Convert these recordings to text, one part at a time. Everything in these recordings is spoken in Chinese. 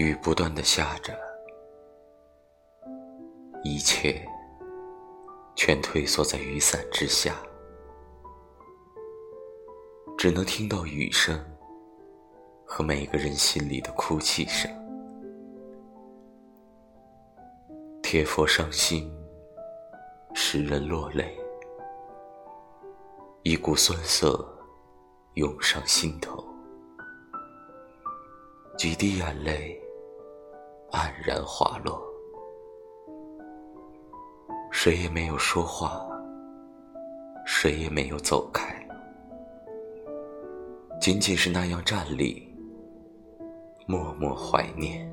雨不断的下着，一切全退缩在雨伞之下，只能听到雨声和每个人心里的哭泣声。铁佛伤心，使人落泪，一股酸涩涌上心头，几滴眼泪。黯然滑落，谁也没有说话，谁也没有走开，仅仅是那样站立，默默怀念，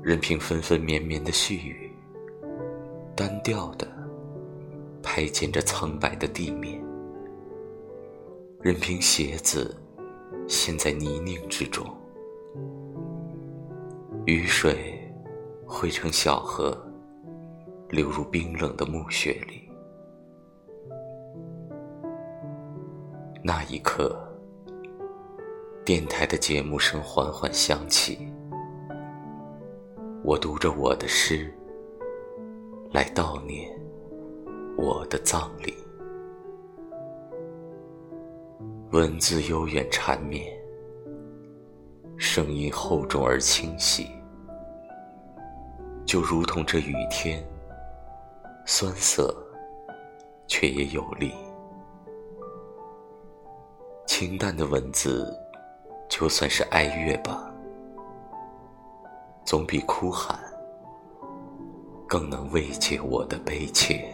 任凭纷纷绵绵的细雨，单调的拍溅着苍白的地面，任凭鞋子陷在泥泞之中。雨水汇成小河，流入冰冷的墓穴里。那一刻，电台的节目声缓缓响起，我读着我的诗，来悼念我的葬礼。文字悠远缠绵。声音厚重而清晰，就如同这雨天，酸涩却也有力。清淡的文字，就算是哀乐吧，总比哭喊更能慰藉我的悲切。